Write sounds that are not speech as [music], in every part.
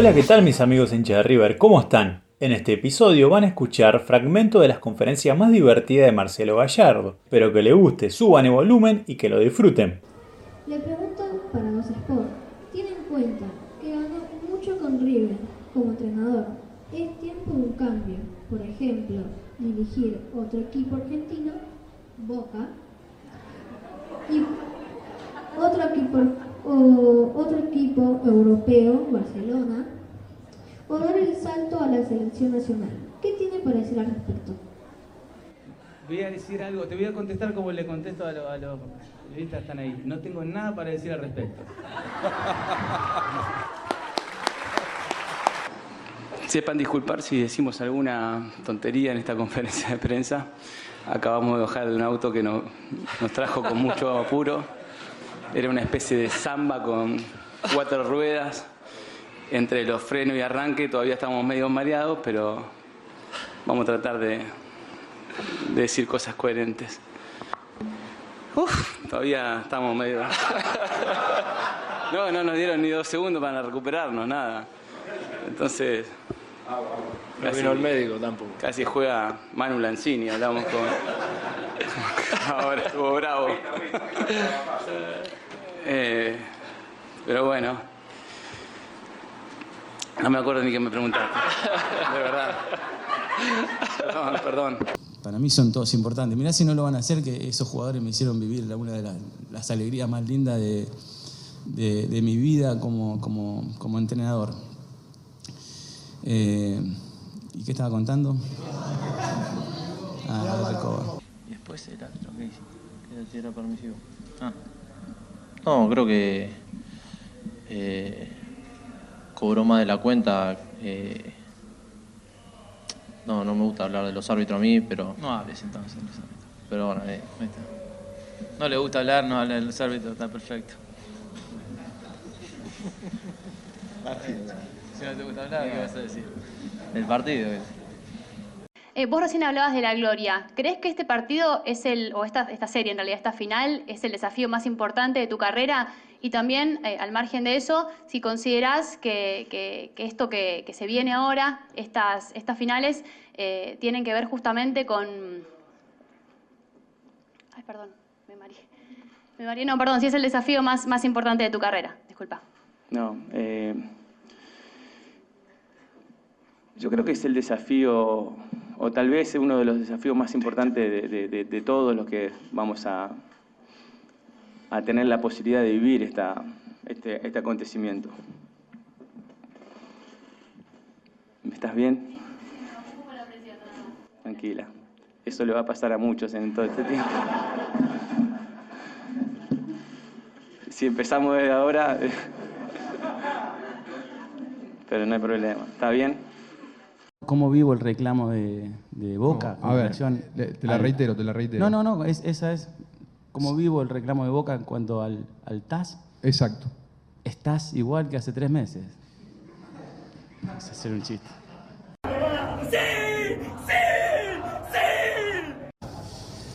Hola, ¿qué tal mis amigos hinchas de River? ¿Cómo están? En este episodio van a escuchar fragmentos de las conferencias más divertidas de Marcelo Gallardo. Espero que les guste, suban el volumen y que lo disfruten. Le preguntan para los Sport. Tiene en cuenta que ganó mucho con River como entrenador. Es tiempo de un cambio. Por ejemplo, dirigir otro equipo argentino, Boca, y otro equipo, o otro equipo europeo, Barcelona, o dar el salto a la selección nacional. ¿Qué tiene para decir al respecto? Voy a decir algo, te voy a contestar como le contesto a, lo- a los periodistas que están ahí. No tengo nada para decir al respecto. Sepan disculpar si decimos alguna tontería en esta conferencia de prensa. Acabamos de bajar de un auto que no- nos trajo con mucho apuro. Era una especie de samba con cuatro ruedas. Entre los frenos y arranque todavía estamos medio mareados, pero vamos a tratar de, de decir cosas coherentes. Uf, todavía estamos medio... No, no nos dieron ni dos segundos para recuperarnos, nada. Entonces... No vino el médico tampoco. Casi juega Manu Lanzini, hablamos con... [laughs] Ahora estuvo bravo. Eh, pero bueno. No me acuerdo ni qué me preguntaste. De verdad. Perdón, perdón. Para mí son todos importantes. Mirá si no lo van a hacer, que esos jugadores me hicieron vivir la- una de las, las alegrías más lindas de, de- de mi vida como, como, como entrenador. Eh, ¿Y qué estaba contando? Ah, Recoba. Y después el otro, ¿qué dice? Que era permisivo. Ah. No, creo que eh, cobró más de la cuenta. eh, no, no me gusta hablar de los árbitros a mí, pero. No hables entonces de los árbitros. Pero bueno, eh, Ahí está. No le gusta hablar, no habla de los árbitros, está perfecto. [laughs] Si no te gusta hablar, ¿qué vas a decir? el partido. eh. Eh, vos recién hablabas de la gloria. ¿Crees que este partido es el, o esta, esta serie en realidad, esta final, es el desafío más importante de tu carrera? Y también, eh, al margen de eso, si considerás que, que- esto que, que se viene ahora, estas, estas finales, eh, tienen que ver justamente con... Ay, perdón, me mareé. Me mareé, no, perdón, si es el desafío más, más importante de tu carrera. Disculpa. No, yo creo que es el desafío, o tal vez uno de los desafíos más importantes de, todos los que vamos a, a tener la posibilidad de vivir esta, este, este acontecimiento. ¿Estás bien? Tranquila. Eso le va a pasar a muchos en todo este tiempo. [laughs] Si empezamos desde ahora... [laughs] Pero no hay problema. ¿Está bien? ¿Cómo vivo el reclamo de, de Boca? No, a ver, relación le- te la al- reitero, te la reitero. No, no, no, es- esa es. ¿Cómo vivo el reclamo de Boca en cuanto al, al TAS? Exacto. Estás igual que hace tres meses. Vamos a hacer un chiste.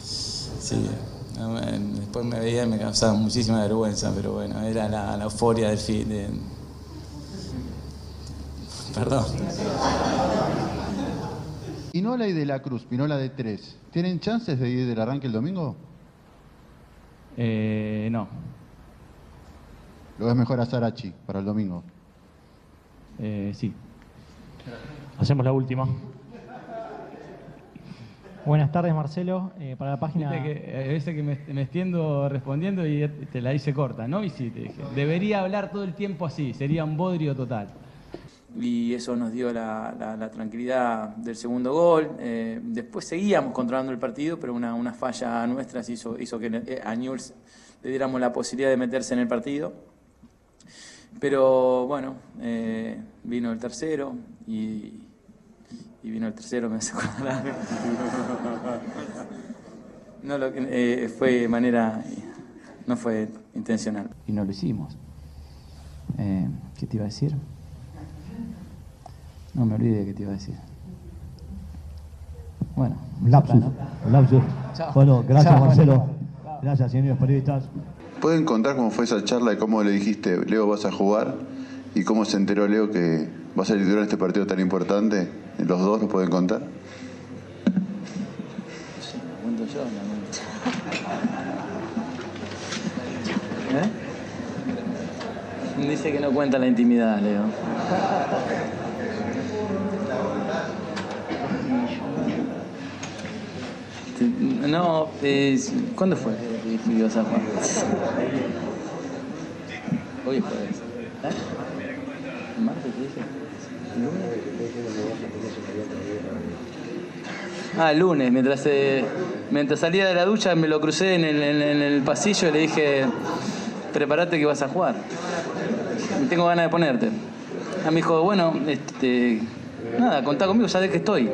Sí, no, me- después me veía y me causaba muchísima vergüenza, pero bueno, era la, la euforia del fin. de- Perdón. Pinola y De la Cruz, Pinola de tres, ¿tienen chances de ir del arranque el domingo? Eh, no, ¿Lo ves mejor a Sarachi para el domingo? eh, sí. Hacemos la última. Buenas tardes, Marcelo. Eh, para la página. Viste que a veces que me, me extiendo respondiendo y te la hice corta, ¿no? Y sí, te dije, debería hablar todo el tiempo así, sería un bodrio total. Y eso nos dio la, la- tranquilidad del segundo gol. Eh, después seguíamos controlando el partido, pero una, una falla nuestra hizo, hizo que eh, a Newell's le diéramos la posibilidad de meterse en el partido. Pero bueno, eh, vino el tercero y, y vino el tercero, me hace acordar. [laughs] No, lo fue manera, no fue intencional. Y no lo hicimos. ¿Qué te iba a decir? No me olvidé de qué te iba a decir. Bueno, Lapsus, ¿no? lapsus. Chao. Bueno, gracias Chao, Marcelo. bueno. Gracias, señores periodistas. ¿Pueden contar cómo fue esa charla y cómo le dijiste, Leo, vas a jugar? ¿Y cómo se enteró Leo que va a en este partido tan importante? ¿Los dos nos pueden contar? Sí, lo cuento yo, ¿Eh? Dice que no cuenta la intimidad, Leo. No, eh, ¿cuándo fue que escribió San Juan? Hoy es jueves. ¿Eh? ¿Martes? Ah, lunes, mientras, eh, mientras salía de la ducha me lo crucé en el, pasillo y le dije, prepárate que vas a jugar. Tengo ganas de ponerte. Ah, me dijo, bueno, este, nada, contá conmigo, sabes que estoy.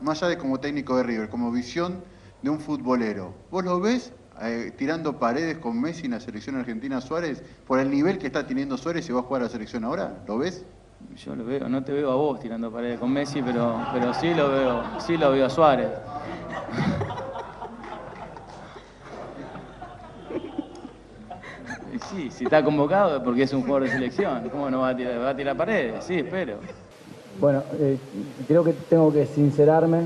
Más allá de como técnico de River, como visión de un futbolero, ¿vos lo ves eh, tirando paredes con Messi en la selección argentina Suárez por el nivel que está teniendo Suárez y va a jugar a la selección ahora? ¿Lo ves? Yo lo veo, no te veo a vos tirando paredes con Messi, pero, pero sí lo veo, sí lo veo a Suárez. [laughs] Sí, si está convocado es porque es un jugador de selección. ¿Cómo no va a tirar, va a tirar paredes? Sí, espero. Bueno, eh, creo que tengo que sincerarme.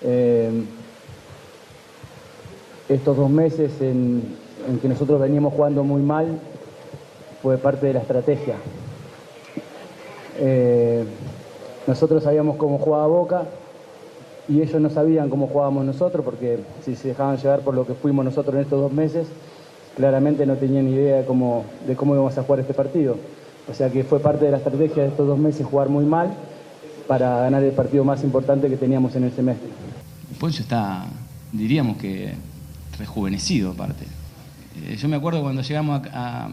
Eh, estos dos meses en, que nosotros veníamos jugando muy mal fue parte de la estrategia. Eh, nosotros sabíamos cómo jugaba Boca y ellos no sabían cómo jugábamos nosotros porque si se dejaban llevar por lo que fuimos nosotros en estos dos meses, claramente no tenían idea de cómo, íbamos a jugar este partido. O sea que fue parte de la estrategia de estos dos meses jugar muy mal para ganar el partido más importante que teníamos en el semestre. Poncho está, diríamos que rejuvenecido aparte. Eh, yo me acuerdo cuando llegamos a-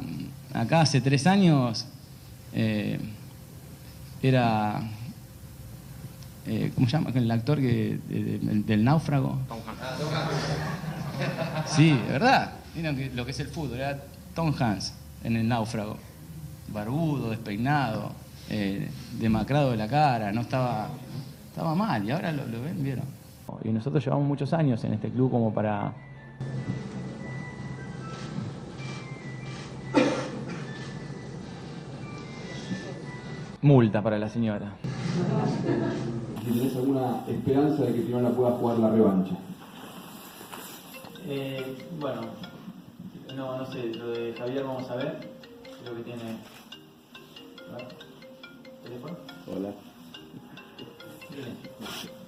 a- acá hace tres años, eh, era, eh, ¿cómo se llama? El actor que, de- de- del náufrago. [laughs] Sí, de verdad. Miren lo que es el fútbol, era Tom Hanks en el náufrago. Barbudo, despeinado, eh, demacrado de la cara, no estaba, estaba mal y ahora lo, lo ven, vieron. Y nosotros llevamos muchos años en este club como para... Multa para la señora. ¿Tienes alguna esperanza de que Tirona pueda jugar la revancha? Eh, bueno, no, no sé, lo de Javier vamos a ver. Creo que tiene. ¿Teléfono? Hola. Nadie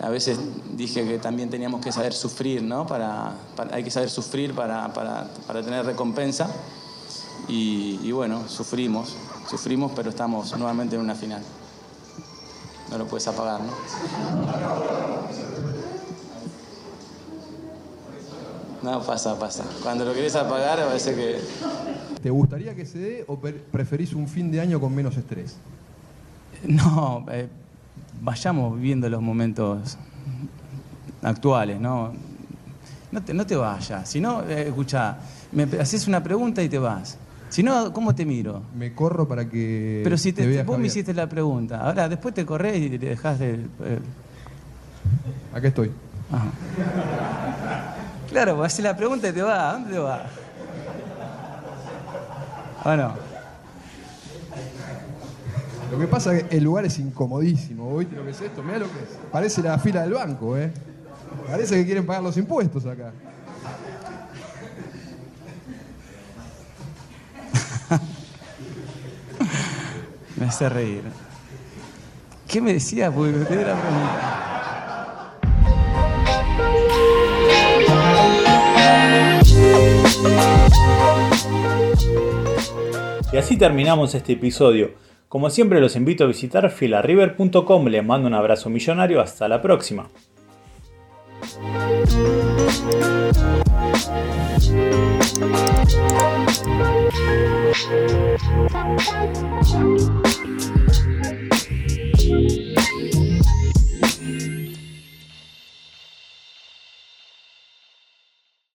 a veces dije que también teníamos que saber sufrir, ¿no? Para- hay que saber sufrir para, para- para tener recompensa. Y, y bueno, sufrimos, sufrimos, pero estamos nuevamente en una final. No lo puedes apagar, ¿no? No, pasa, pasa. Cuando lo querés apagar, parece que ¿Te gustaría que se dé o preferís un fin de año con menos estrés? No, eh, vayamos viviendo los momentos actuales, ¿no? No te, no te vayas. Si no, eh, escucha, me haces una pregunta y te vas. Si no, ¿cómo te miro? Me corro para que Pero si te, vos me hiciste la pregunta, ahora después te corres y te dejas de... eh, Acá estoy. Ajá. Claro, vos haces la pregunta y te vas. ¿A dónde te vas? Bueno, Lo que pasa es que el lugar es incomodísimo. ¿Viste lo que es esto? Mirá lo que es. Parece la fila del banco, ¿eh? Parece que quieren pagar los impuestos acá. [laughs] me hace reír. ¿Qué me decías? Porque me la pregunta. Y así terminamos este episodio. Como siempre los invito a visitar filarriver.com, les mando un abrazo millonario, hasta la próxima.